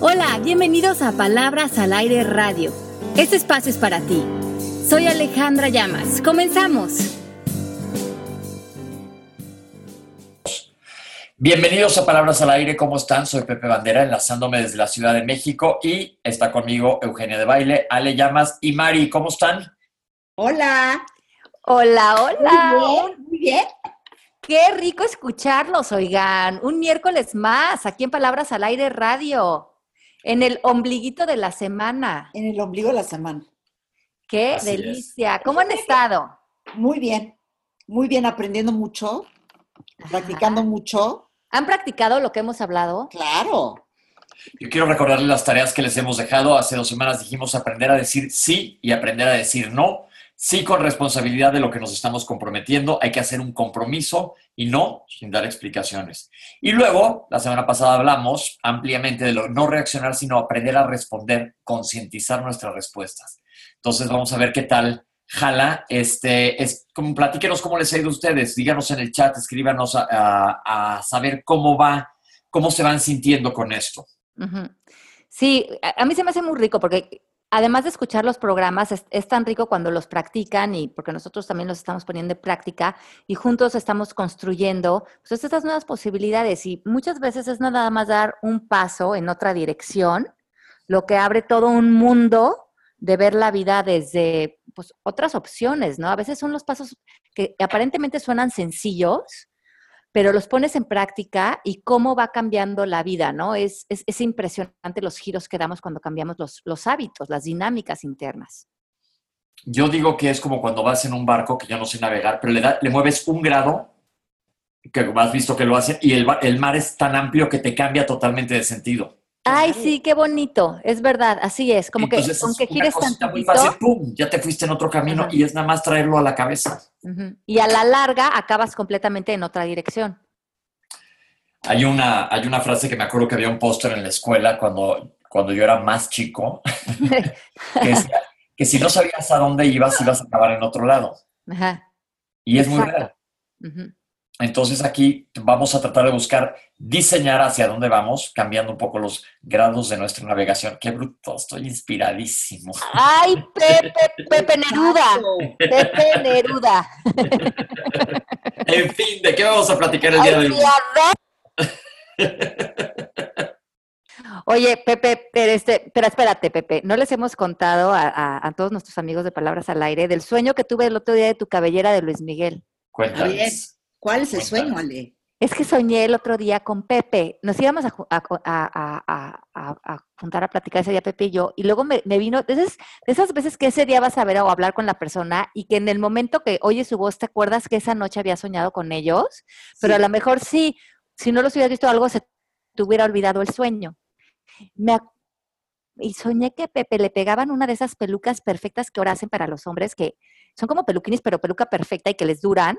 Hola, bienvenidos a Palabras al Aire Radio. Este espacio es para ti. Soy Alejandra Llamas. Comenzamos. Bienvenidos a Palabras al Aire, ¿cómo están? Soy Pepe Bandera, enlazándome desde la Ciudad de México y está conmigo Eugenia de Baile, Ale Llamas y Mari, ¿cómo están? Hola. Hola, hola. Muy bien, muy bien. Qué rico escucharlos, oigan. Un miércoles más, aquí en Palabras al Aire Radio, en el ombliguito de la semana. En el ombligo de la semana. Qué Así es. delicia. ¿Cómo han estado? Muy bien, muy bien, aprendiendo mucho, practicando mucho. ¿Han practicado lo que hemos hablado? Claro. Yo quiero recordarles las tareas que les hemos dejado. Hace dos semanas dijimos aprender a decir sí y aprender a decir no. Sí con responsabilidad de lo que nos estamos comprometiendo. Hay que hacer un compromiso y no sin dar explicaciones. Y luego, la semana pasada hablamos ampliamente de lo no reaccionar, sino aprender a responder, concientizar nuestras respuestas. Entonces vamos a ver qué tal jala. Este, es, como, platíquenos cómo les ha ido a ustedes. Díganos en el chat, escríbanos a, saber cómo va, cómo se van sintiendo con esto. Sí, a, a mí se me hace muy rico porque además de escuchar los programas, es, tan rico cuando los practican y porque nosotros también los estamos poniendo en práctica y juntos estamos construyendo pues, estas nuevas posibilidades y muchas veces es nada más dar un paso en otra dirección, lo que abre todo un mundo de ver la vida desde pues, otras opciones, ¿no? A veces son los pasos que aparentemente suenan sencillos, pero los pones en práctica y cómo va cambiando la vida, ¿no? Es, es, es impresionante los giros que damos cuando cambiamos los, los hábitos, las dinámicas internas. Yo digo que es como cuando vas en un barco que yo no sé navegar, pero le, da- le mueves un grado, que has visto que lo hacen, y el, el mar es tan amplio que te cambia totalmente de sentido. Ay, sí, qué bonito, es verdad, así es, como Entonces, que aunque es gires cosita muy tantito, fácil, ¡pum! Ya te fuiste en otro camino Ajá. y es nada más traerlo a la cabeza. y a la larga acabas completamente en otra dirección. Hay una, hay una frase que me acuerdo que había un póster en la escuela cuando, cuando yo era más chico, que decía que si no sabías a dónde ibas, ibas a acabar en otro lado. Ajá, Y es muy real. ujú. Entonces aquí vamos a tratar de buscar diseñar hacia dónde vamos, cambiando un poco los grados de nuestra navegación. Qué bruto, estoy inspiradísimo. Ay, Pepe, Pepe Neruda, Pepe Neruda. En fin, ¿de qué vamos a platicar el día de hoy? Oye, Pepe, pero, este, pero espérate, Pepe, no les hemos contado a, a- a todos nuestros amigos de Palabras al Aire del sueño que tuve el otro día de tu cabellera de Luis Miguel. Cuéntanos. ¿Cuál es el sueño, Ale? Es que soñé el otro día con Pepe. Nos íbamos a, ju- a co- a- a- a- a- a juntar a platicar ese día Pepe y yo. Y luego me, me vino, de esas, de esas veces que ese día vas a ver o hablar con la persona y que en el momento que oyes su voz te acuerdas que esa noche había soñado con ellos, pero a lo mejor sí, si no los hubieras visto algo, se te hubiera olvidado el sueño. Me ac- y soñé que Pepe le pegaban una de esas pelucas perfectas que ahora hacen para los hombres, que son como peluquines, pero peluca perfecta y que les duran.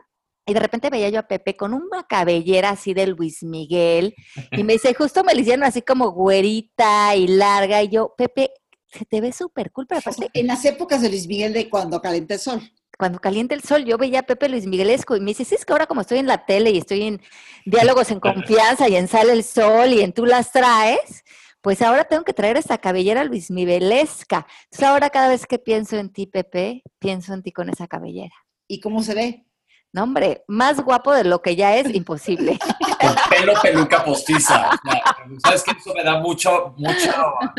Y de repente veía yo a Pepe con una cabellera así de Luis Miguel. Y me dice, justo me la hicieron así como güerita y larga. Y yo, Pepe, se te ve súper cool, pero aparte, en las épocas de Luis Miguel de cuando calienta el sol. cuando calienta el sol, yo veía a Pepe Luis Miguelesco y me dice, sí, es que ahora como estoy en la tele y estoy en diálogos en confianza y en Sale el Sol y en Tú las traes, pues ahora tengo que traer esta cabellera Luis Miguelesca. Entonces ahora cada vez que pienso en ti, Pepe, pienso en ti con esa cabellera. ¿Y cómo se ve? No, hombre, más guapo de lo que ya es, imposible. Con pelo peluca postiza. O sea, ¿Sabes qué? Eso me da mucho, mucho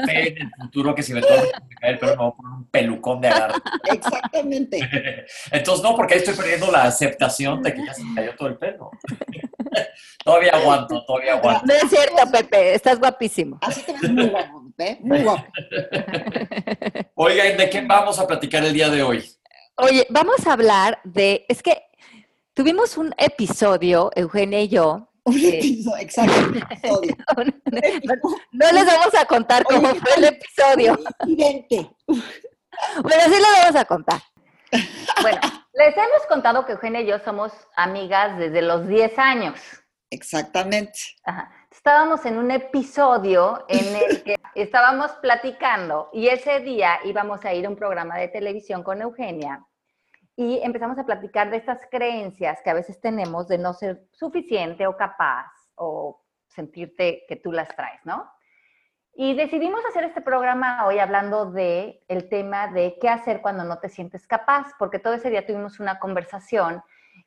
fe en el futuro que si me toca el pelo me voy a poner un pelucón de agarre. Exactamente. Entonces, no, porque ahí estoy perdiendo la aceptación de que ya se me cayó todo el pelo. Todavía aguanto, todavía aguanto. No es cierto, Pepe, estás guapísimo. Así te ves muy guapo, ¿eh? Muy guapo. Oigan, ¿de qué vamos a platicar el día de hoy? Oye, vamos a hablar de, es que tuvimos un episodio, Eugenia y yo, Un episodio, exacto. un episodio. Un episodio no les vamos a contar cómo Oye, fue el episodio, Incidente. pero sí lo vamos a contar. Bueno, les hemos contado que Eugenia y yo somos amigas desde los 10 años. Exactamente. Ajá. Estábamos en un episodio en el que estábamos platicando y ese día íbamos a ir a un programa de televisión con Eugenia y empezamos a platicar de estas creencias que a veces tenemos de no ser suficiente o capaz o sentirte que tú las traes, ¿no? Y decidimos hacer este programa hoy hablando de el tema de qué hacer cuando no te sientes capaz, porque todo ese día tuvimos una conversación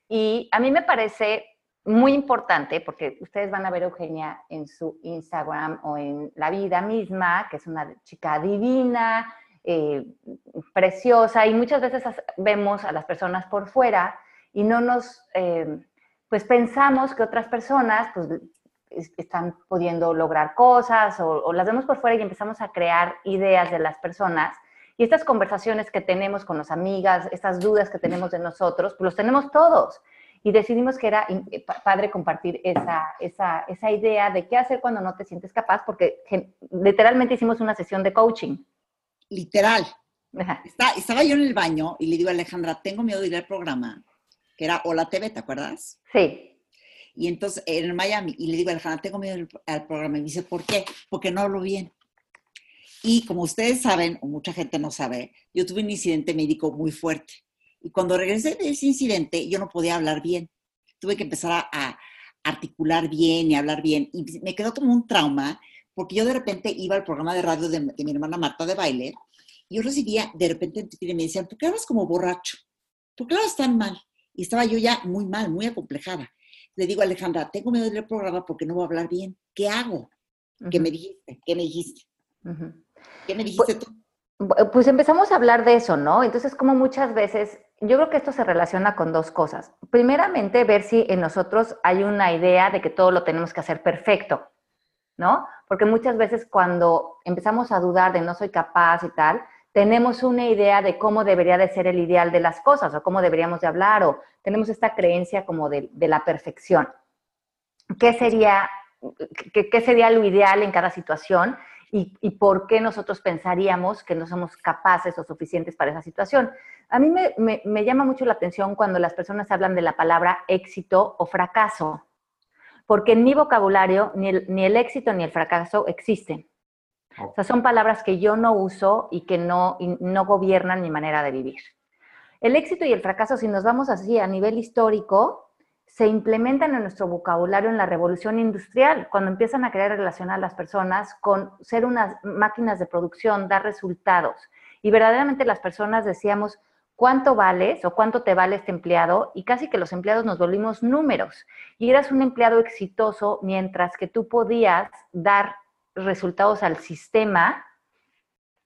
y a mí me parece muy importante, porque ustedes van a ver Eugenia en su Instagram o en la vida misma, que es una chica divina, eh, preciosa, y muchas veces vemos a las personas por fuera y no nos, eh, pues pensamos que otras personas, pues están pudiendo lograr cosas o, las vemos por fuera y empezamos a crear ideas de las personas. Y estas conversaciones que tenemos con las amigas, estas dudas que tenemos de nosotros, pues los tenemos todos. Y decidimos que era eh, padre compartir esa, esa, esa idea de qué hacer cuando no te sientes capaz, porque literalmente hicimos una sesión de coaching. Literal. estaba yo en el baño y le digo a Alejandra, tengo miedo de ir al programa, que era Hola TV, ¿te acuerdas? Sí. Y entonces, en Miami, y le digo a Alejandra, tengo miedo al programa. Y me dice, ¿por qué? Porque no hablo bien. Y como ustedes saben, o mucha gente no sabe, yo tuve un incidente médico muy fuerte. Y cuando regresé de ese incidente, yo no podía hablar bien. Tuve que empezar a, articular bien y hablar bien. Y me quedó como un trauma, porque yo de repente iba al programa de radio de, mi hermana Marta de baile, y yo recibía de repente y me decían, ¿por qué hablas como borracho? ¿Por qué hablas tan mal? Y estaba yo ya muy mal, muy acomplejada le digo a Alejandra, tengo miedo de ir al programa porque no voy a hablar bien. ¿Qué hago? ¿Qué me dijiste? ¿Qué me dijiste? ¿Qué me dijiste tú? Pues empezamos a hablar de eso, ¿no? Entonces, como muchas veces, yo creo que esto se relaciona con dos cosas. Primeramente, ver si en nosotros hay una idea de que todo lo tenemos que hacer perfecto, ¿no? Porque muchas veces cuando empezamos a dudar de no soy capaz y tal, tenemos una idea de cómo debería de ser el ideal de las cosas o cómo deberíamos de hablar o tenemos esta creencia como de, la perfección. ¿Qué sería, qué, sería lo ideal en cada situación y, por qué nosotros pensaríamos que no somos capaces o suficientes para esa situación? A mí me, llama mucho la atención cuando las personas hablan de la palabra éxito o fracaso, porque en mi vocabulario ni el éxito ni el fracaso existen. O sea, son palabras que yo no uso y que no, no gobiernan mi manera de vivir. El éxito y el fracaso, si nos vamos así a nivel histórico, se implementan en nuestro vocabulario en la revolución industrial, cuando empiezan a crear relacionar a las personas con ser unas máquinas de producción, dar resultados. Y verdaderamente las personas decíamos, ¿cuánto vales o cuánto te vale este empleado? Y casi que los empleados nos volvimos números. Y eras un empleado exitoso mientras que tú podías dar resultados al sistema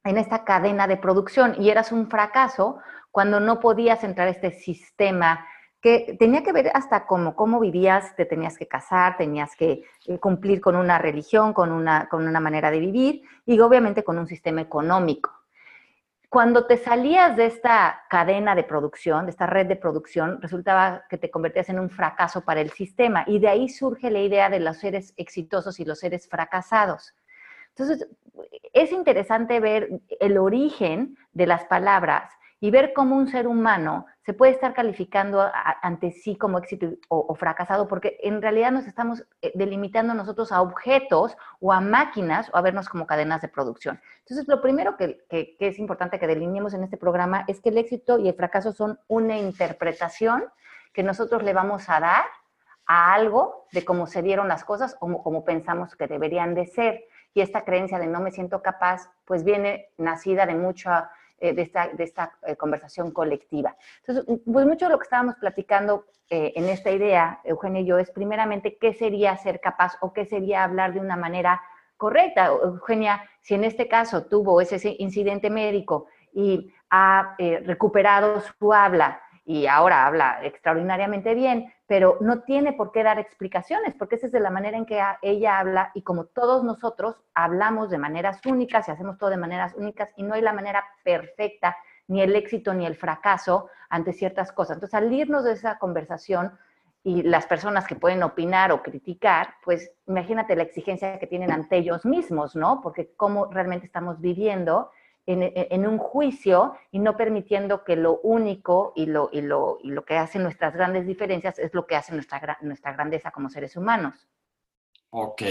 en esta cadena de producción y eras un fracaso cuando no podías entrar a este sistema que tenía que ver hasta cómo, cómo vivías, te tenías que casar, tenías que eh, cumplir con una religión, con una, con una manera de vivir y obviamente con un sistema económico. Cuando te salías de esta cadena de producción, de esta red de producción, resultaba que te convertías en un fracaso para el sistema y de ahí surge la idea de los seres exitosos y los seres fracasados. Entonces, es interesante ver el origen de las palabras y ver cómo un ser humano se puede estar calificando ante sí como éxito o, fracasado, porque en realidad nos estamos eh, delimitando nosotros a objetos o a máquinas o a vernos como cadenas de producción. Entonces, lo primero que, que es importante que delineemos en este programa es que el éxito y el fracaso son una interpretación que nosotros le vamos a dar a algo de cómo se dieron las cosas o como pensamos que deberían de ser y esta creencia de no me siento capaz, pues viene nacida de mucha, eh, de esta, de esta eh, conversación colectiva. Entonces, pues mucho de lo que estábamos platicando eh, en esta idea, Eugenio y yo, es primeramente qué sería ser capaz o qué sería hablar de una manera correcta. Eugenia, si en este caso tuvo ese incidente médico y ha recuperado su habla y ahora habla extraordinariamente bien, pero no tiene por qué dar explicaciones, porque esa es de la manera en que ella habla y como todos nosotros hablamos de maneras únicas y hacemos todo de maneras únicas y no hay la manera perfecta, ni el éxito ni el fracaso ante ciertas cosas. Entonces, al irnos de esa conversación y las personas que pueden opinar o criticar, pues imagínate la exigencia que tienen ante ellos mismos, ¿no? Porque cómo realmente estamos viviendo en, un juicio y no permitiendo que lo único y lo, y, lo, y lo que hace nuestras grandes diferencias es lo que hace nuestra, nuestra grandeza como seres humanos. Ok.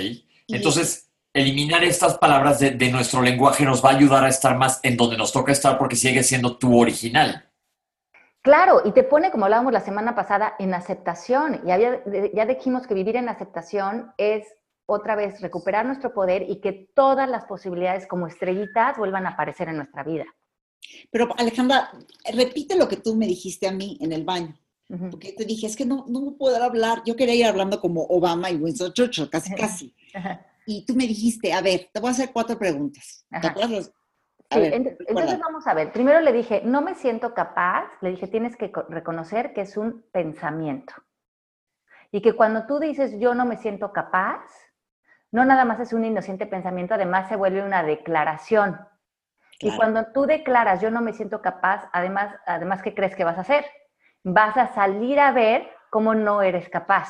Entonces, eliminar estas palabras de, de, nuestro lenguaje nos va a ayudar a estar más en donde nos toca estar porque sigue siendo tu original. Claro, y te pone, como hablábamos la semana pasada, en aceptación. Y había, ya dijimos que vivir en aceptación es otra vez recuperar nuestro poder y que todas las posibilidades como estrellitas vuelvan a aparecer en nuestra vida. Pero Alejandra, repite lo que tú me dijiste a mí en el baño. Porque te dije, es que no, no puedo hablar. Yo quería ir hablando como Obama y Winston Churchill, casi, casi. Y tú me dijiste, a ver, te voy a hacer cuatro preguntas. ¿Te acuerdas? Sí, entonces vamos a ver. Primero le dije, no me siento capaz. Le dije, tienes que reconocer que es un pensamiento. Y que cuando tú dices, yo no me siento capaz, no nada más es un inocente pensamiento, además se vuelve una declaración. Y cuando tú declaras, yo no me siento capaz, además, además, ¿qué crees que vas a hacer? Vas a salir a ver cómo no eres capaz,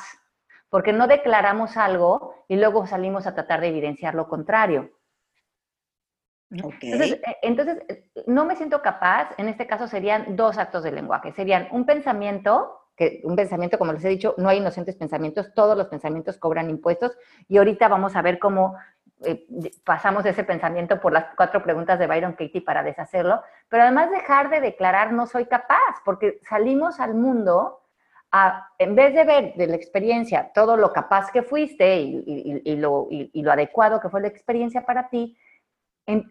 porque no declaramos algo y luego salimos a tratar de evidenciar lo contrario. Entonces, eh, entonces, no me siento capaz, en este caso serían dos actos de lenguaje, serían un pensamiento que un pensamiento, como les he dicho, no hay inocentes pensamientos, todos los pensamientos cobran impuestos y ahorita vamos a ver cómo eh, pasamos ese pensamiento por las cuatro preguntas de Byron Katie para deshacerlo, pero además dejar de declarar no soy capaz, porque salimos al mundo a, en vez de ver de la experiencia todo lo capaz que fuiste y, lo, lo, adecuado que fue la experiencia para ti,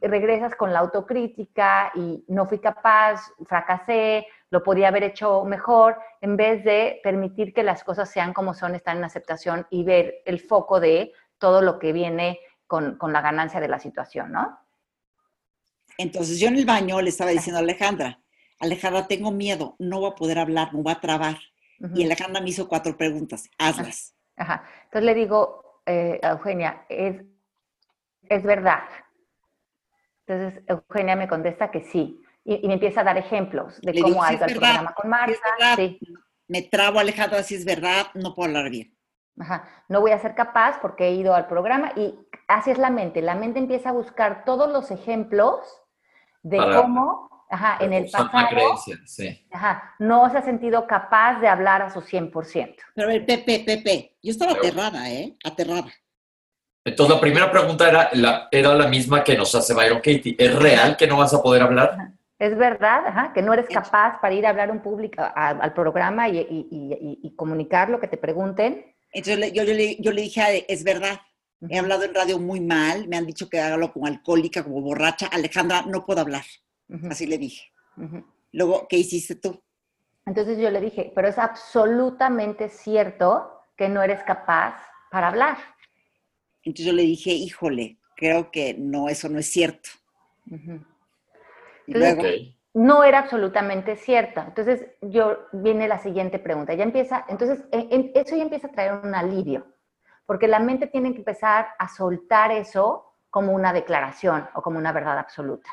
regresas con la autocrítica y no fui capaz, fracasé, lo podía haber hecho mejor, en vez de permitir que las cosas sean como son, estar en aceptación y ver el foco de todo lo que viene con, la ganancia de la situación, ¿no? Entonces yo en el baño le estaba diciendo a Alejandra, Alejandra, tengo miedo, no voy a poder hablar, no voy a trabar. Y Alejandra me hizo cuatro preguntas, hazlas. Ajá. Entonces le digo, eh, Eugenia, es, es verdad. Entonces Eugenia me contesta que sí. Y, me empieza a dar ejemplos de cómo ha ido el programa con Marta. Sí. Me trabo, Alejandra, si es verdad, no puedo hablar bien. Ajá. No voy a ser capaz porque he ido al programa y así es la mente. La mente empieza a buscar todos los ejemplos de cómo ajá, en el pasado ajá, no se ha sentido capaz de hablar a su 100%. Pero a ver, Pepe, Pepe, yo estaba aterrada, ¿eh? Aterrada. Entonces la primera pregunta era la, era la misma que nos hace Byron Katie. ¿Es real que no vas a poder hablar? Es verdad, ajá, que no eres capaz para ir a hablar un público al programa y, y, y, comunicar lo que te pregunten. Entonces yo, yo, le, yo le dije, es verdad, He hablado en radio muy mal, me han dicho que hágalo como alcohólica, como borracha. Alejandra, no puedo hablar. Así le dije. Luego, ¿qué hiciste tú? Entonces yo le dije, pero es absolutamente cierto que no eres capaz para hablar. Entonces yo le dije, híjole, creo que no, eso no es cierto. No era absolutamente cierta. Entonces yo viene la siguiente pregunta. Ya empieza, entonces e, eso ya empieza a traer un alivio porque la mente tiene que empezar a soltar eso como una declaración o como una verdad absoluta.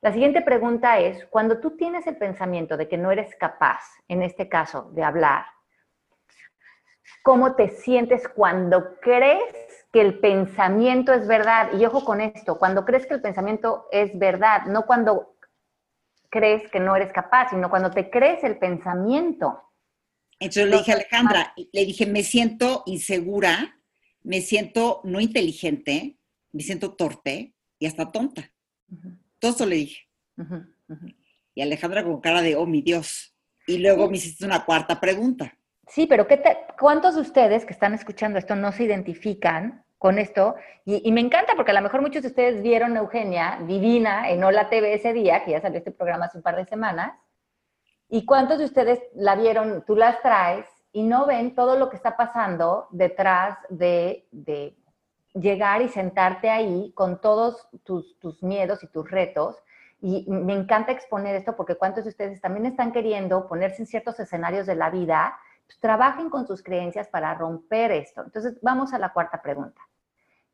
La siguiente pregunta es, cuando tú tienes el pensamiento de que no eres capaz, en este caso, de hablar, ¿cómo te sientes cuando crees que el pensamiento es verdad? Y ojo con esto, cuando crees que el pensamiento es verdad, no cuando crees que no eres capaz, sino cuando te crees el pensamiento. Entonces le dije a Alejandra, le dije, me siento insegura, me siento no inteligente, me siento torpe y hasta tonta. Todo eso le dije. Y Alejandra con cara de, oh, mi Dios. Y luego me hiciste una cuarta pregunta. Sí, pero ¿qué ¿cuántos de ustedes que están escuchando esto no se identifican con esto? Y, y, me encanta porque a lo mejor muchos de ustedes vieron a Eugenia divina en Hola TV ese día, que ya salió este programa hace un par de semanas, ¿Y cuántos de ustedes la vieron? Tú las traes y no ven todo lo que está pasando detrás de, llegar y sentarte ahí con todos tus, tus, miedos y tus retos. Y me encanta exponer esto porque cuántos de ustedes también están queriendo ponerse en ciertos escenarios de la vida, pues trabajen con sus creencias para romper esto. Entonces, vamos a la cuarta pregunta.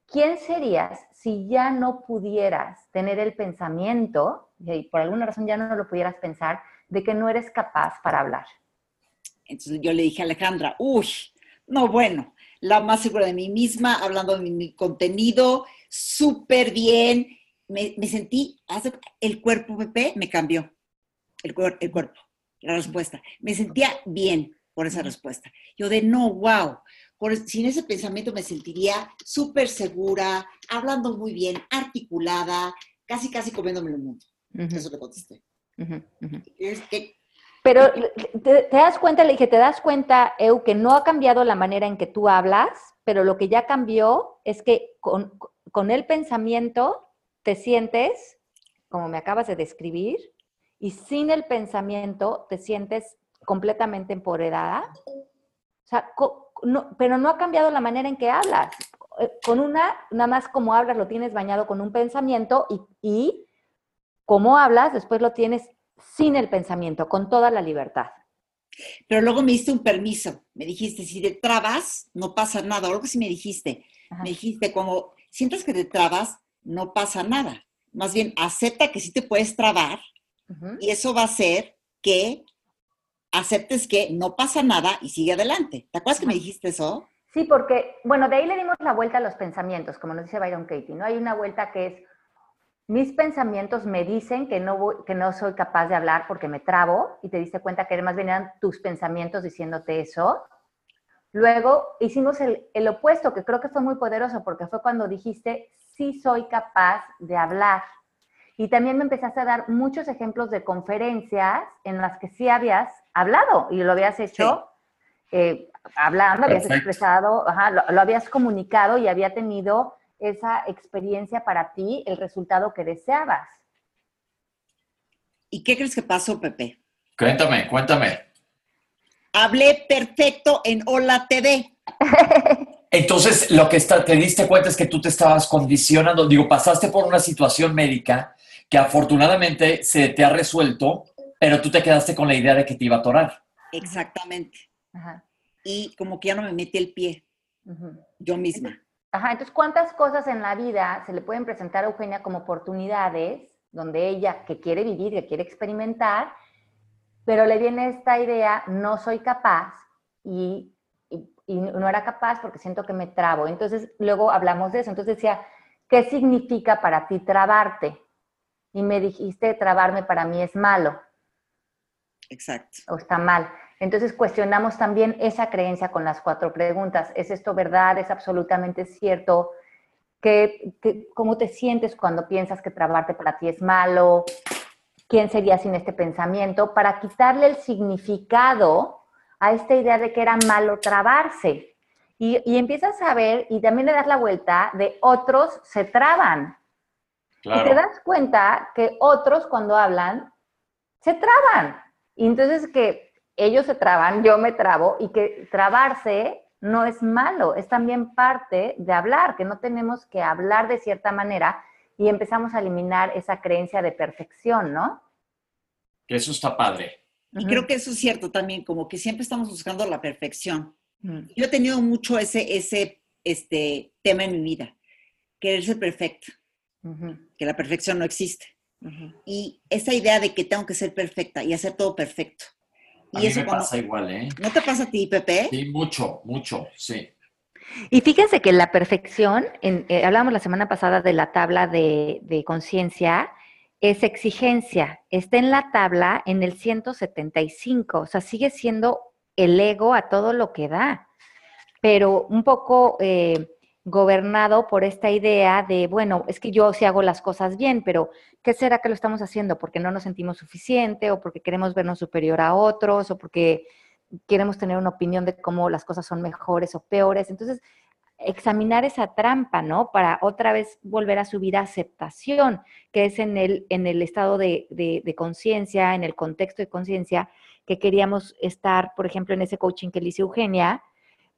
¿Quién serías si ya no pudieras tener el pensamiento, y por alguna razón ya no lo pudieras pensar, de que no eres capaz para hablar. Entonces yo le dije a Alejandra, uy, no, bueno, la más segura de mí misma, hablando de mi, contenido, súper bien. Me, sentí, el cuerpo, Pepe, me cambió. El, el cuerpo, la respuesta. Me sentía bien por esa respuesta. Yo de, no, wow. sin ese pensamiento me sentiría súper segura, hablando muy bien, articulada, casi, casi comiéndome el mundo. Eso le contesté. Pero te, das cuenta, le dije, te das cuenta, Eu, que no ha cambiado la manera en que tú hablas, pero lo que ya cambió es que con, con el pensamiento te sientes, como me acabas de describir, y sin el pensamiento te sientes completamente empoderada. O sea, pero no ha cambiado la manera en que hablas. Eh, con una, nada más como hablas, lo tienes bañado con un pensamiento y, y como hablas, después lo tienes sin el pensamiento, con toda la libertad. Pero luego me diste un permiso. Me dijiste, si te trabas, no pasa nada. O algo sí me dijiste. Me dijiste, como sientes que te trabas, no pasa nada. Más bien, acepta que sí te puedes trabar y eso va a hacer que aceptes que no pasa nada y sigue adelante. ¿Te acuerdas que me dijiste eso? Sí, porque, bueno, de ahí le dimos la vuelta a los pensamientos, como nos dice Byron Katie, ¿no? Hay una vuelta que es mis pensamientos me dicen que no, que no soy capaz de hablar porque me trabo y te diste cuenta que más venían tus pensamientos diciéndote eso. Luego hicimos el, el, opuesto, que creo que fue muy poderoso porque fue cuando dijiste, sí soy capaz de hablar. Y también me empezaste a dar muchos ejemplos de conferencias en las que sí habías hablado y lo habías hecho eh, hablando, habías expresado, lo, lo habías comunicado y había tenido esa experiencia para ti, el resultado que deseabas. ¿Y qué crees que pasó, Pepe? Cuéntame, cuéntame. Hablé perfecto en Hola TV. Entonces, lo que está, te diste cuenta es que tú te estabas condicionando, digo, pasaste por una situación médica que afortunadamente se te ha resuelto, pero tú te quedaste con la idea de que te iba a atorar. Exactamente. Y como que ya no me metí el pie, yo misma. Ajá, entonces, ¿cuántas cosas en la vida se le pueden presentar a Eugenia como oportunidades donde ella que quiere vivir, que quiere experimentar, pero le viene esta idea, no soy capaz y, y, no era capaz porque siento que me trabo. Entonces, luego hablamos de eso. Entonces decía, ¿qué significa para ti trabarte? Y me dijiste, trabarme para mí es malo. Exacto. O está mal. Entonces cuestionamos también esa creencia con las cuatro preguntas. ¿Es esto verdad? ¿Es absolutamente cierto? ¿Qué, cómo te sientes cuando piensas que trabarte para ti es malo? ¿Quién sería sin este pensamiento? Para quitarle el significado a esta idea de que era malo trabarse. Y, y empiezas a ver y también le das la vuelta de otros se traban. Y te das cuenta que otros cuando hablan se traban. Y entonces que ellos se traban, yo me trabo y que trabarse no es malo, es también parte de hablar, que no tenemos que hablar de cierta manera y empezamos a eliminar esa creencia de perfección, ¿no? Que eso está padre. Y creo que eso es cierto también, como que siempre estamos buscando la perfección. Yo he tenido mucho ese, ese este, tema en mi vida, querer ser perfecta, que la perfección no existe. Y esa idea de que tengo que ser perfecta y hacer todo perfecto. A mí me pasa igual, ¿eh? ¿No te pasa a ti, Pepe? Sí, mucho, mucho, sí. Y fíjense que la perfección, en, eh, hablábamos la semana pasada de la tabla de, de conciencia, es exigencia. Está en la tabla en el 175, o sea, sigue siendo el ego a todo lo que da, pero un poco eh, gobernado por esta idea de, bueno, es que yo sí hago las cosas bien, pero ¿qué será que lo estamos haciendo? ¿Porque no nos sentimos suficiente o porque queremos vernos superior a otros o porque queremos tener una opinión de cómo las cosas son mejores o peores? Entonces, examinar esa trampa, ¿no? Para otra vez volver a subir a aceptación, que es en el, en el estado de, de, de conciencia, en el contexto de conciencia, que queríamos estar, por ejemplo, en ese coaching que le hice Eugenia,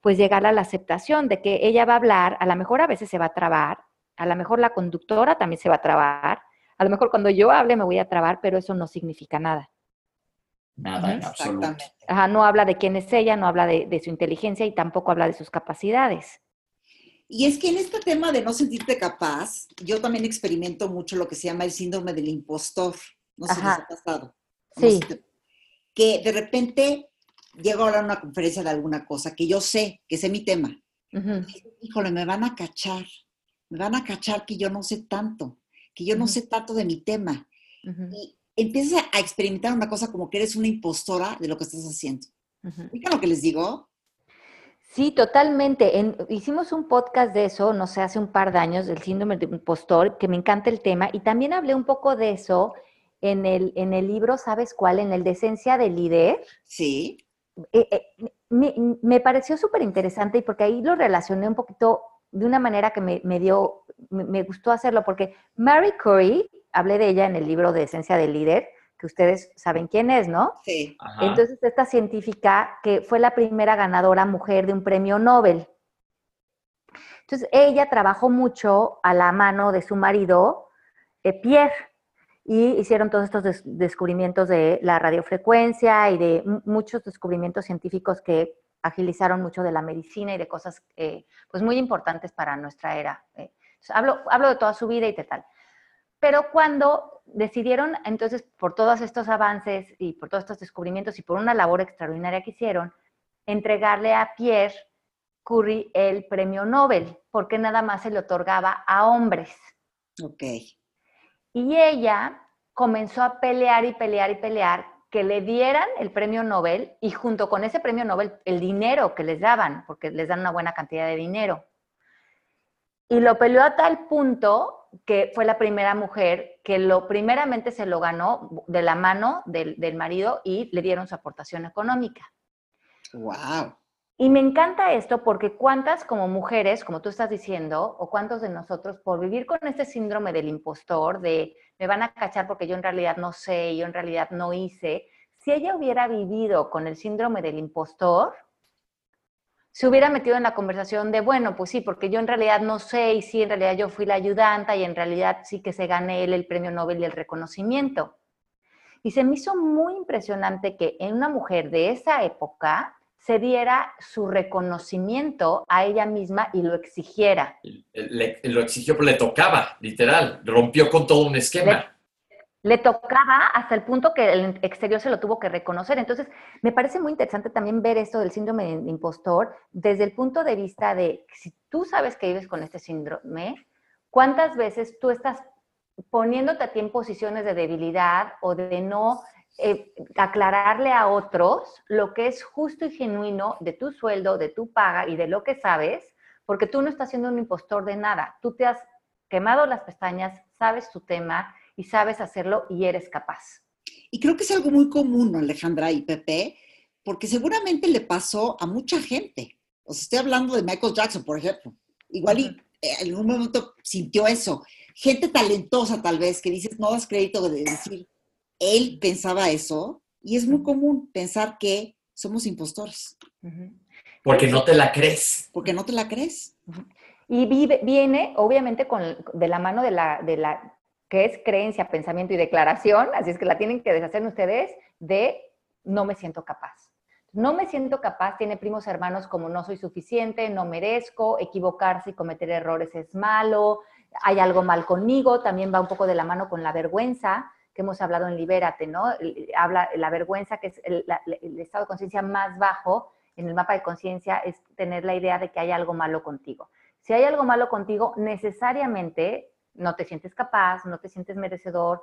pues llegar a la aceptación de que ella va a hablar, a lo mejor a veces se va a trabar, a lo mejor la conductora también se va a trabar, a lo mejor cuando yo hable me voy a trabar, pero eso no significa nada. Nada, en absoluto. Ajá, no habla de quién es ella, no habla de, su inteligencia y tampoco habla de sus capacidades. Y es que en este tema de no sentirte capaz, yo también experimento mucho lo que se llama el síndrome del impostor. No sé si ha pasado. Sí. que de repente llego a hablar una conferencia de alguna cosa que yo sé, que sé mi tema. Híjole, me van a cachar, me van a cachar que yo no sé tanto, que yo no sé tanto de mi tema. Y empiezas a experimentar una cosa como que eres una impostora de lo que estás haciendo. ¿Fíjate lo que les digo? Sí, totalmente. hicimos un podcast de eso, no sé, hace un par de años, del síndrome de impostor, que me encanta el tema, y también hablé un poco de eso en el, en el libro, ¿sabes cuál? En el de Esencia del Líder. Sí. Eh, eh, me, me, pareció súper interesante y porque ahí lo relacioné un poquito de una manera que me, me dio, me, me, gustó hacerlo, porque Mary Curry, hablé de ella en el libro de Esencia del Líder, que ustedes saben quién es, ¿no? Sí. Ajá. Entonces, esta científica que fue la primera ganadora mujer de un premio Nobel. Entonces, ella trabajó mucho a la mano de su marido, eh, Pierre, y hicieron todos estos des descubrimientos de la radiofrecuencia y de muchos descubrimientos científicos que agilizaron mucho de la medicina y de cosas eh, pues muy importantes para nuestra era. Eh. hablo, hablo de toda su vida y tal. Pero cuando decidieron, entonces, por todos estos avances y por todos estos descubrimientos y por una labor extraordinaria que hicieron, entregarle a Pierre Curry el premio Nobel, porque nada más se le otorgaba a hombres. Ok. Y ella comenzó a pelear y pelear y pelear que le dieran el premio Nobel y junto con ese premio Nobel el dinero que les daban, porque les dan una buena cantidad de dinero. Y lo peleó a tal punto que fue la primera mujer que lo primeramente se lo ganó de la mano del, del marido y le dieron su aportación económica. ¡Wow! Y me encanta esto porque cuántas como mujeres, como tú estás diciendo, o cuántos de nosotros por vivir con este síndrome del impostor, de me van a cachar porque yo en realidad no sé, yo en realidad no hice, si ella hubiera vivido con el síndrome del impostor, se hubiera metido en la conversación de, bueno, pues sí, porque yo en realidad no sé y sí, en realidad yo fui la ayudanta y en realidad sí que se gané él el premio Nobel y el reconocimiento. Y se me hizo muy impresionante que en una mujer de esa época se diera su reconocimiento a ella misma y lo exigiera. Le, lo exigió, pero le tocaba, literal, rompió con todo un esquema. Le, le, tocaba hasta el punto que el exterior se lo tuvo que reconocer. Entonces, me parece muy interesante también ver esto del síndrome de impostor desde el punto de vista de si tú sabes que vives con este síndrome, ¿cuántas veces tú estás poniéndote a ti en posiciones de debilidad o de no eh, aclararle a otros lo que es justo y genuino de tu sueldo, de tu paga y de lo que sabes, porque tú no estás siendo un impostor de nada. Tú te has quemado las pestañas, sabes tu tema y sabes hacerlo y eres capaz. Y creo que es algo muy común, Alejandra y Pepe, porque seguramente le pasó a mucha gente. O sea, estoy hablando de Michael Jackson, por ejemplo. Igual y eh, en un momento sintió eso. Gente talentosa, tal vez, que dices, no das crédito de decir, él pensaba eso y es muy común pensar que somos impostores. Porque no te la crees. Porque no te la crees. Y vive, viene, obviamente, con, de la mano de la, de la, que es creencia, pensamiento y declaración, así es que la tienen que deshacer ustedes, de no me siento capaz. No me siento capaz, tiene primos hermanos como no soy suficiente, no merezco, equivocarse y cometer errores es malo, hay algo mal conmigo, también va un poco de la mano con la vergüenza, que hemos hablado en Libérate, ¿no? Habla la vergüenza, que es el, estado de conciencia más bajo en el mapa de conciencia, es tener la idea de que hay algo malo contigo. Si hay algo malo contigo, necesariamente no te sientes capaz, no te sientes merecedor,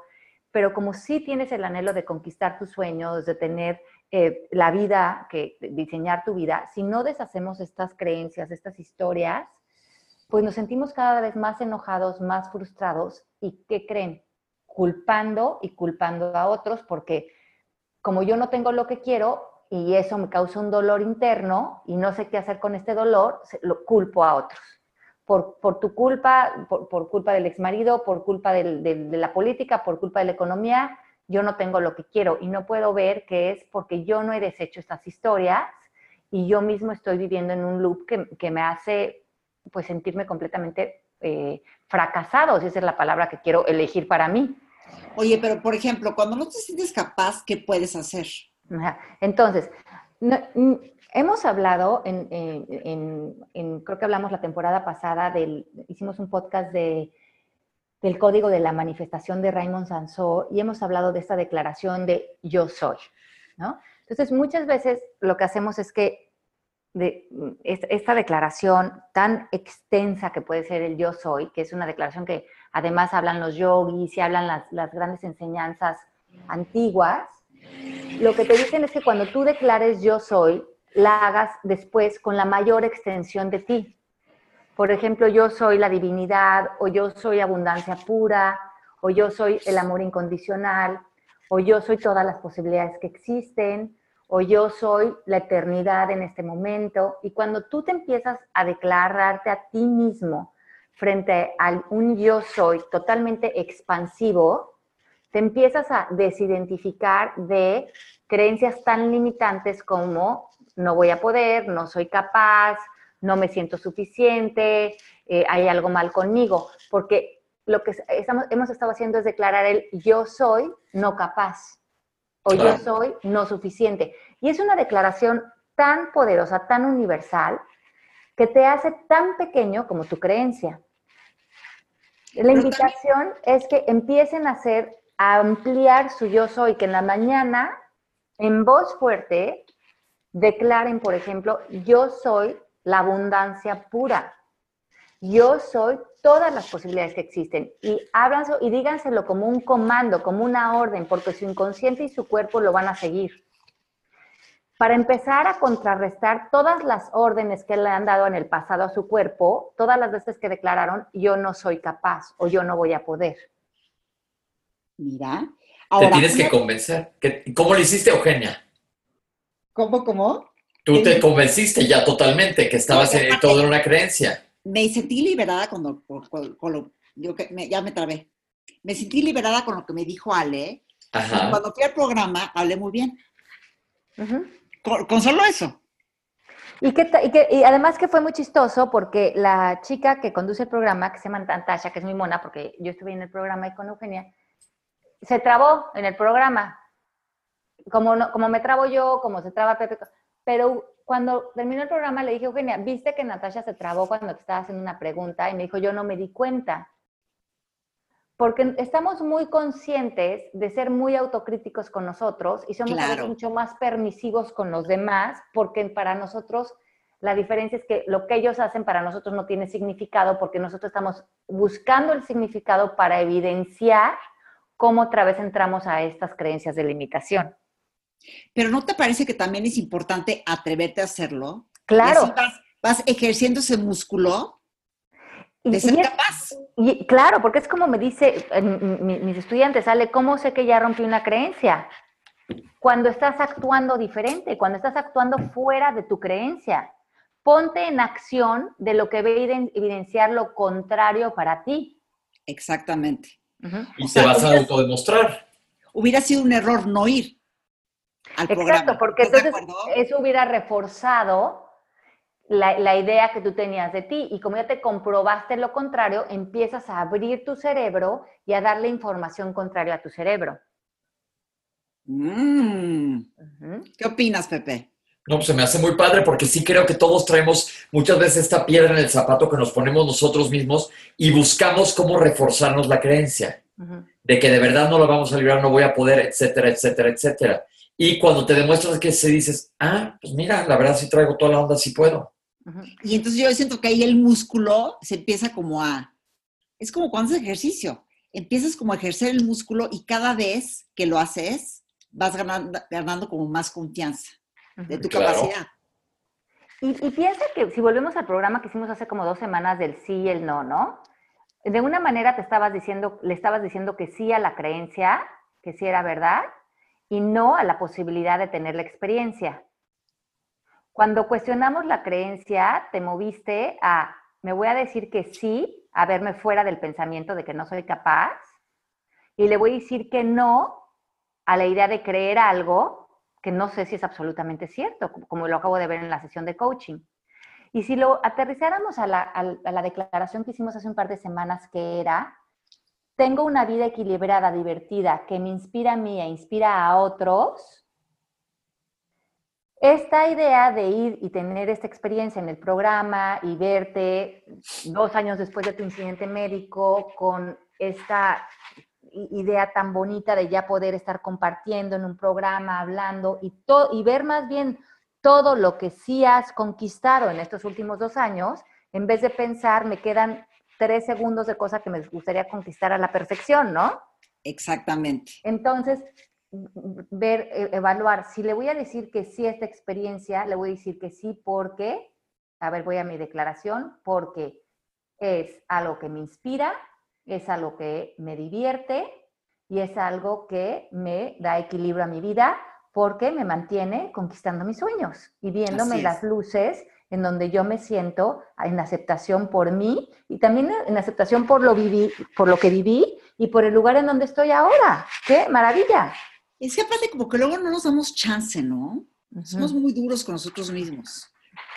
pero como sí tienes el anhelo de conquistar tus sueños, de tener eh, la vida, que diseñar tu vida, si no deshacemos estas creencias, estas historias, pues nos sentimos cada vez más enojados, más frustrados y ¿qué creen? Culpando y culpando a otros porque como yo no tengo lo que quiero y eso me causa un dolor interno y no sé qué hacer con este dolor, lo culpo a otros. Por, por tu culpa, por, por, culpa del exmarido, por culpa de la política, por culpa de la economía, yo no tengo lo que quiero y no puedo ver que es porque yo no he deshecho estas historias y yo mismo estoy viviendo en un loop que, que me hace pues sentirme completamente eh, fracasado, si esa es la palabra que quiero elegir para mí. Oye, pero por ejemplo, cuando no te sientes capaz, ¿qué puedes hacer? Entonces, no, hemos hablado, en, creo que hablamos la temporada pasada, hicimos un podcast de, del código de la manifestación de Raymond Sansó y hemos hablado de esta declaración de yo soy, ¿no? Entonces, muchas veces lo que hacemos es que esta declaración tan extensa que puede ser el yo soy, que es una declaración que además hablan los yogis y hablan las, las, grandes enseñanzas antiguas, lo que te dicen es que cuando tú declares yo soy, la hagas después con la mayor extensión de ti. Por ejemplo, yo soy la divinidad, o yo soy abundancia pura, o yo soy el amor incondicional, o yo soy todas las posibilidades que existen, o yo soy la eternidad en este momento. Y cuando tú te empiezas a declararte a ti mismo frente a un yo soy totalmente expansivo, te empiezas a desidentificar de creencias tan limitantes como no voy a poder, no soy capaz, no me siento suficiente, eh, hay algo mal conmigo, porque lo que estamos, hemos estado haciendo es declarar el yo soy no capaz o yo soy no suficiente. Y es una declaración tan poderosa, tan universal, que te hace tan pequeño como tu creencia. La invitación es que empiecen a hacer, a ampliar su yo soy, que en la mañana, en voz fuerte, declaren, por ejemplo, yo soy la abundancia pura. Yo soy todas las posibilidades que existen. Y háblanlo y díganselo como un comando, como una orden, porque su inconsciente y su cuerpo lo van a seguir. Para empezar a contrarrestar todas las órdenes que le han dado en el pasado a su cuerpo, todas las veces que declararon, yo no soy capaz o yo no voy a poder. Mira. Ahora, te tienes que convencer. ¿Cómo lo hiciste, Eugenia? ¿Cómo, cómo? Tú te convenciste ya totalmente que estabas en todo una creencia me sentí liberada cuando, con, yo ya me trabé. Me sentí liberada con lo que me dijo Ale. Cuando fui al programa, hablé muy bien. Con, solo eso. Y, que, y, además que fue muy chistoso porque la chica que conduce el programa, que se llama Natasha, que es muy mona, porque yo estuve en el programa y con Eugenia, se trabó en el programa. Como, no, como me trabo yo, como se traba Pepe. Pero cuando terminó el programa le dije, Eugenia, ¿viste que Natasha se trabó cuando te estaba haciendo una pregunta? Y me dijo, yo no me di cuenta. Porque estamos muy conscientes de ser muy autocríticos con nosotros y somos mucho más permisivos con los demás, porque para nosotros la diferencia es que lo que ellos hacen para nosotros no tiene significado, porque nosotros estamos buscando el significado para evidenciar cómo otra vez entramos a estas creencias de limitación. Pero ¿no te parece que también es importante atreverte a hacerlo? Claro. vas, ejerciendo ese músculo de ser capaz. Y, claro, porque es como me dice mis estudiantes, sale, ¿cómo sé que ya rompí una creencia? Cuando estás actuando diferente, cuando estás actuando fuera de tu creencia. Ponte en acción de lo que ve evidenciar lo contrario para ti. Exactamente. Y te vas a autodemostrar. Hubiera sido un error no ir. Exacto, porque entonces eso hubiera reforzado la, idea que tú tenías de ti y como ya te comprobaste lo contrario, empiezas a abrir tu cerebro y a darle información contraria a tu cerebro. Mm. ¿Qué opinas, Pepe? No, pues se me hace muy padre porque sí creo que todos traemos muchas veces esta piedra en el zapato que nos ponemos nosotros mismos y buscamos cómo reforzarnos la creencia de que de verdad no lo vamos a librar, no voy a poder, etcétera, etcétera, etcétera. Y cuando te demuestras que se dices, ah, pues mira, la verdad sí traigo toda la onda, sí puedo. Y entonces yo siento que ahí el músculo se empieza como a, es como cuando haces ejercicio, empiezas como a ejercer el músculo y cada vez que lo haces vas ganando, ganando como más confianza de tu capacidad. Y, y, piensa que si volvemos al programa que hicimos hace como dos semanas del sí y el no, ¿no? De una manera te estabas diciendo, le estabas diciendo que sí a la creencia, que sí era verdad, y no a la posibilidad de tener la experiencia. Cuando cuestionamos la creencia, te moviste a, me voy a decir que sí, a verme fuera del pensamiento de que no soy capaz, y le voy a decir que no a la idea de creer algo que no sé si es absolutamente cierto, como lo acabo de ver en la sesión de coaching. Y si lo aterrizáramos a la, a la declaración que hicimos hace un par de semanas, que era, tengo una vida equilibrada, divertida, que me inspira a mí e inspira a otros, esta idea de ir y tener esta experiencia en el programa y verte dos años después de tu incidente médico con esta idea tan bonita de ya poder estar compartiendo en un programa, hablando y, y ver más bien todo lo que sí has conquistado en estos últimos dos años, en vez de pensar, me quedan tres segundos de cosa que me gustaría conquistar a la perfección, ¿no? Exactamente. Entonces, ver, e, evaluar, si le voy a decir que sí a esta experiencia, le voy a decir que sí porque, a ver, voy a mi declaración, porque es algo que me inspira, es algo que me divierte y es algo que me da equilibrio a mi vida porque me mantiene conquistando mis sueños y viéndome las luces en donde yo me siento en aceptación por mí y también en aceptación por lo, viví, por lo que viví y por el lugar en donde estoy ahora. ¡Qué maravilla! Es que aparte como que luego no nos damos chance, ¿no? Somos muy duros con nosotros mismos.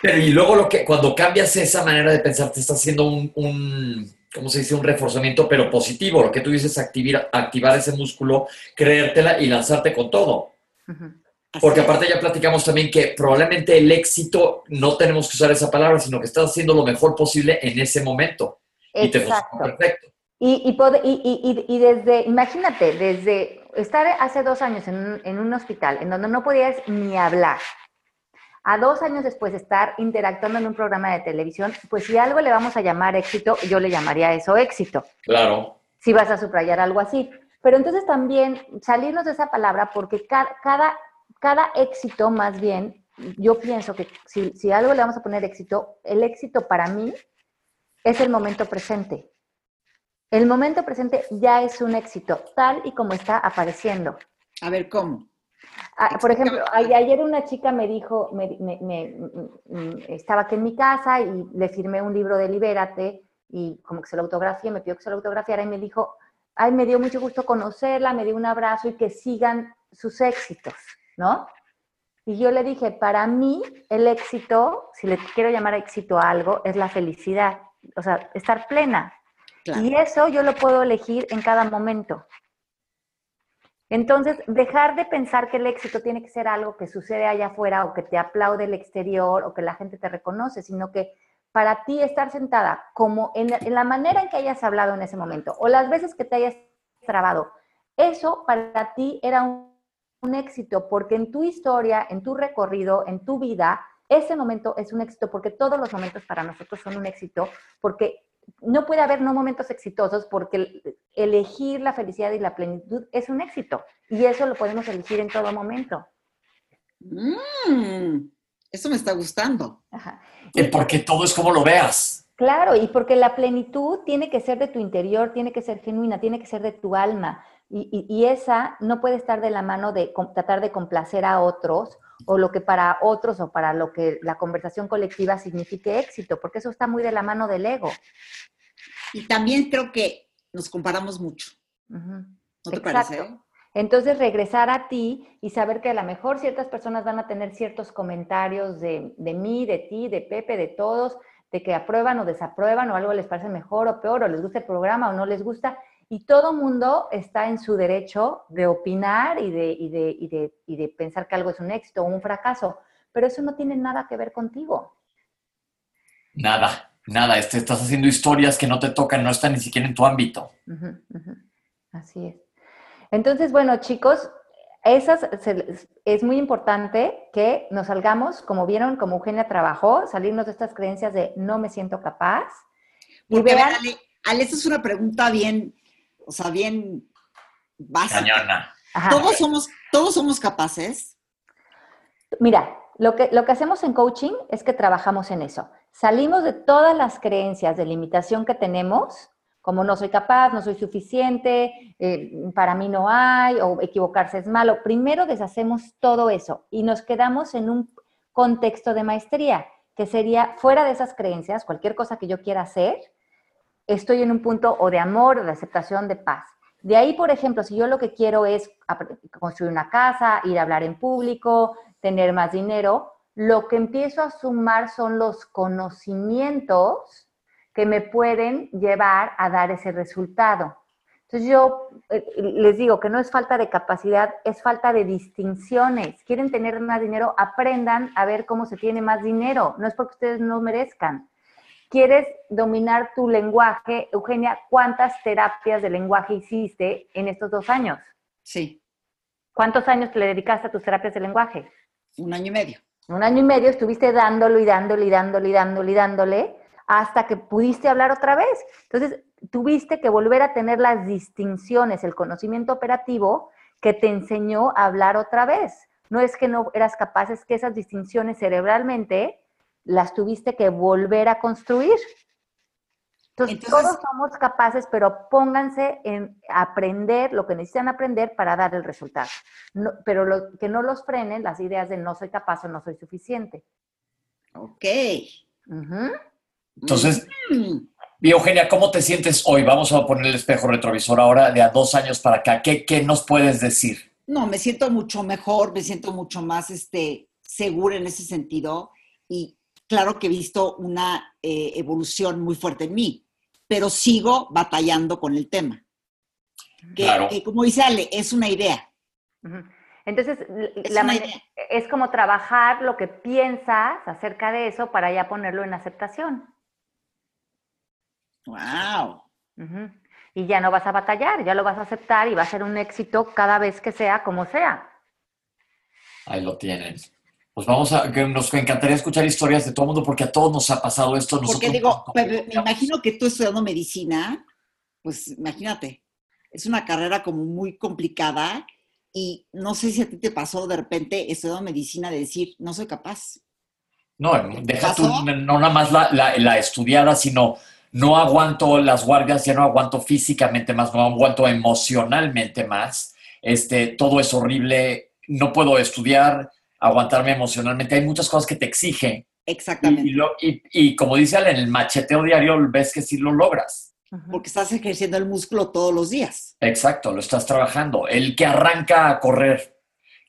Pero y luego lo que, cuando cambias esa manera de pensar, te estás haciendo un, un ¿cómo se dice? Un reforzamiento, pero positivo. Lo que tú dices, activar, activar ese músculo, creértela y lanzarte con todo. Porque aparte ya platicamos también que probablemente el éxito no tenemos que usar esa palabra, sino que estás haciendo lo mejor posible en ese momento. Exacto. Y perfecto. Y, y, y, desde, imagínate, desde estar hace dos años en un, en un hospital en donde no podías ni hablar, a dos años después de estar interactuando en un programa de televisión, pues si algo le vamos a llamar éxito, yo le llamaría eso éxito. Claro. Si vas a subrayar algo así. Pero entonces también salirnos de esa palabra porque cada, cada, éxito más bien, yo pienso que si, si algo le vamos a poner éxito, el éxito para mí es el momento presente. El momento presente ya es un éxito, tal y como está apareciendo. A ver, ¿cómo? Ah, por ejemplo, ayer una chica me dijo, me, mm, estaba aquí en mi casa y le firmé un libro de Libérate y como que se lo autografié, me pidió que se lo autografiara y me dijo, ay, me dio mucho gusto conocerla, me dio un abrazo y que sigan sus éxitos, ¿no? Y yo le dije, para mí el éxito, si le quiero llamar éxito a algo, es la felicidad, o sea, estar plena. Y eso yo lo puedo elegir en cada momento. Entonces, dejar de pensar que el éxito tiene que ser algo que sucede allá afuera o que te aplaude el exterior o que la gente te reconoce, sino que para ti estar sentada como en, la manera en que hayas hablado en ese momento o las veces que te hayas trabado, eso para ti era un, éxito porque en tu historia, en tu recorrido, en tu vida, ese momento es un éxito porque todos los momentos para nosotros son un éxito porque no puede haber no momentos exitosos porque elegir la felicidad y la plenitud es un éxito y eso lo podemos elegir en todo momento. Mm, eso me está gustando. Y porque todo es como lo veas. Claro, y porque la plenitud tiene que ser de tu interior, tiene que ser genuina, tiene que ser de tu alma. y esa no puede estar de la mano de tratar de complacer a otros o lo que para otros o para lo que la conversación colectiva signifique éxito, porque eso está muy de la mano del ego. Y también creo que nos comparamos mucho. ¿No te parece? Entonces, regresar a ti y saber que a lo mejor ciertas personas van a tener ciertos comentarios de, de mí, de ti, de Pepe, de todos, de que aprueban o desaprueban o algo les parece mejor o peor o les gusta el programa o no les gusta y todo mundo está en su derecho de opinar y de, y de, y de, y de pensar que algo es un éxito o un fracaso, pero eso no tiene nada que ver contigo. Nada, nada. Este, estás haciendo historias que no te tocan, no están ni siquiera en tu ámbito. Así es. Entonces, bueno, chicos, esas, es muy importante que nos salgamos, como vieron, como Eugenia trabajó, salirnos de estas creencias de no me siento capaz. y vean, Ale, esta es una pregunta bien o sea, bien básica. Todos somos, todos somos capaces. Mira, lo que, lo que hacemos en coaching es que trabajamos en eso. Salimos de todas las creencias de limitación que tenemos, como no soy capaz, no soy suficiente, eh, para mí no hay, o equivocarse es malo. Primero deshacemos todo eso y nos quedamos en un contexto de maestría, que sería fuera de esas creencias, cualquier cosa que yo quiera hacer, estoy en un punto o de amor, de aceptación, de paz. De ahí, por ejemplo, si yo lo que quiero es construir una casa, ir a hablar en público, tener más dinero, lo que empiezo a sumar son los conocimientos que me pueden llevar a dar ese resultado. Entonces yo eh, les digo que no es falta de capacidad, es falta de distinciones. Quieren tener más dinero, aprendan a ver cómo se tiene más dinero. No es porque ustedes no merezcan quieres dominar tu lenguaje, Eugenia, ¿cuántas terapias de lenguaje hiciste en estos dos años? Sí. ¿Cuántos años te le dedicaste a tus terapias de lenguaje? Un año y medio. Un año y medio estuviste dándolo y dándole y dándole y dándole y dándole hasta que pudiste hablar otra vez. Entonces, tuviste que volver a tener las distinciones, el conocimiento operativo que te enseñó a hablar otra vez. No es que no eras capaz, es que esas distinciones cerebralmente las tuviste que volver a construir. Entonces, todos somos capaces, pero pónganse en aprender lo que necesitan aprender para dar el resultado. pero lo, que no los frenen las ideas de no soy capaz o no soy suficiente. Ok. Entonces, mm. Eugenia, ¿cómo te sientes hoy? Vamos a poner el espejo retrovisor ahora de a dos años para acá. ¿Qué, qué nos puedes decir? No, me siento mucho mejor, me siento mucho más este, segura en ese sentido y claro que he visto una eh, evolución muy fuerte en mí pero sigo batallando con el tema. Que, como dice Ale, es una idea. Entonces, es, como trabajar lo que piensas acerca de eso para ya ponerlo en aceptación. ¡Wow! Y ya no vas a batallar, ya lo vas a aceptar y va a ser un éxito cada vez que sea como sea. Ahí lo tienen. Pues vamos a, que nos encantaría escuchar historias de todo el mundo porque a todos nos ha pasado esto. porque digo, me imagino que tú estudiando medicina, pues imagínate, es una carrera como muy complicada y no sé si a ti te pasó de repente estudiando medicina de decir, no soy capaz. No, deja tú, no nada más la, la, estudiada, sino no aguanto las guardias, ya no aguanto físicamente más, no aguanto emocionalmente más. Este, todo es horrible, no puedo estudiar, aguantarme emocionalmente. Hay muchas cosas que te exigen. Exactamente. Y, como dice Ale, en el macheteo diario ves que sí lo logras. Porque estás ejerciendo el músculo todos los días. Exacto, lo estás trabajando. El que arranca a correr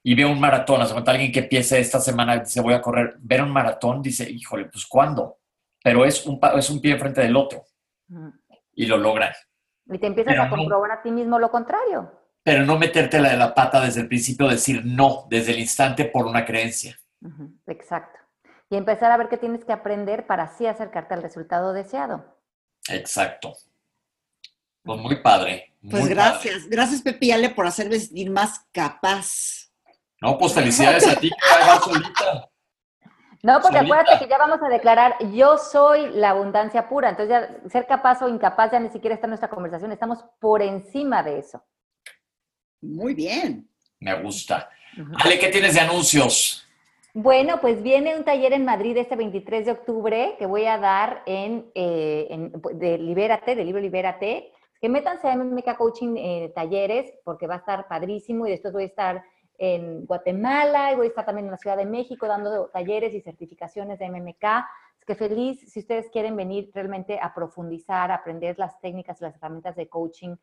y ve un maratón, hace cuenta alguien que empiece esta semana y dice voy a correr, ver un maratón, dice, híjole, pues ¿cuándo? Pero es un, es un pie enfrente del otro. Y lo logran. Y te empiezas a comprobar a ti mismo lo contrario pero no meterte la de la pata desde el principio, decir no desde el instante por una creencia. Exacto. Y empezar a ver qué tienes que aprender para así acercarte al resultado deseado. Exacto. Pues muy padre. pues gracias. Gracias, Pepi Ale, por hacerme sentir más capaz. No, pues felicidades a ti que solita. No, porque acuérdate que ya vamos a declarar, yo soy la abundancia pura. Entonces, ya ser capaz o incapaz ya ni siquiera está en nuestra conversación. Estamos por encima de eso. Muy bien. Me gusta. Ale, ¿qué tienes de anuncios? Bueno, pues viene un taller en Madrid este 23 de octubre que voy a dar en, eh, de Libérate, del libro Libérate. Que métanse a MMK Coaching eh, Talleres porque va a estar padrísimo y después voy a estar en Guatemala y voy a estar también en la Ciudad de México dando talleres y certificaciones de MMK. Es que feliz si ustedes quieren venir realmente a profundizar, a aprender las técnicas y las herramientas de coaching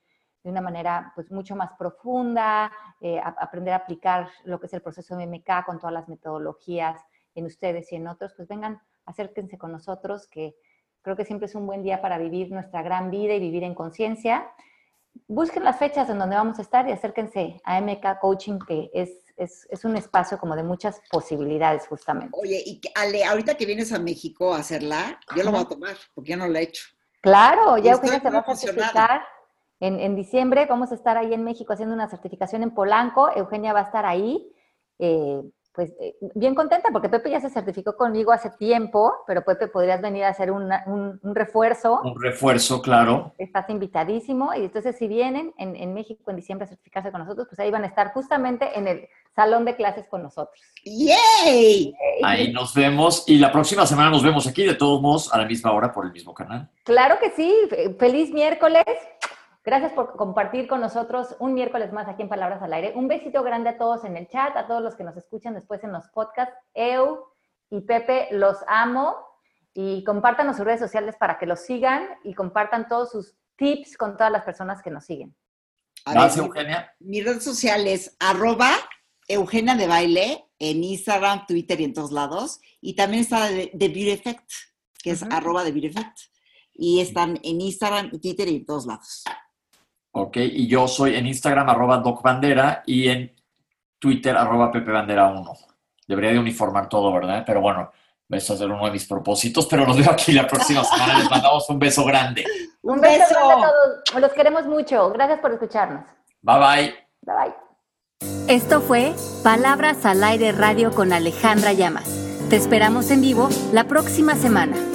de una manera pues mucho más profunda, eh, aprender a aplicar lo que es el proceso MMK con todas las metodologías en ustedes y en otros, pues vengan, acérquense con nosotros, que creo que siempre es un buen día para vivir nuestra gran vida y vivir en conciencia. Busquen las fechas en donde vamos a estar y acérquense a MK Coaching, que es, es, es un espacio como de muchas posibilidades justamente. Oye, y Ale, ahorita que vienes a México a hacerla, yo lo voy a tomar, porque ya no lo he hecho. Claro, ya Eugenia se va a certificar. En, diciembre vamos a estar ahí en México haciendo una certificación en Polanco. Eugenia va a estar ahí. Eh, pues eh, bien contenta porque Pepe ya se certificó conmigo hace tiempo, pero Pepe podrías venir a hacer un, refuerzo. Un refuerzo, claro. Estás invitadísimo y entonces si vienen en, México en diciembre a certificarse con nosotros, pues ahí van a estar justamente en el salón de clases con nosotros. ¡Yay! Ahí nos vemos y la próxima semana nos vemos aquí de todos modos a la misma hora por el mismo canal. Claro que sí, feliz miércoles. Gracias por compartir con nosotros un miércoles más aquí en Palabras al Aire. Un besito grande a todos en el chat, a todos los que nos escuchan después en los podcasts. Eu y Pepe, los amo. Y compartan sus redes sociales para que los sigan y compartan todos sus tips con todas las personas que nos siguen. Gracias, Eugenia. Mi, red social es arroba Eugenia de Baile en Instagram, Twitter y en todos lados. Y también está de, Beauty Effect, que es arroba de Beauty Effect. Y están en Instagram, Twitter y en todos lados. ¿Ok? Y yo soy en Instagram arroba docbandera y en Twitter arroba pepebandera1. Debería de uniformar todo, ¿verdad? Pero bueno, eso a ser uno de mis propósitos, pero los veo aquí la próxima semana. Les mandamos un beso grande. Un beso, grande a todos. Los queremos mucho. Gracias por escucharnos. Bye bye. Bye bye. Esto fue Palabras al Aire Radio con Alejandra Llamas. Te esperamos en vivo la próxima semana.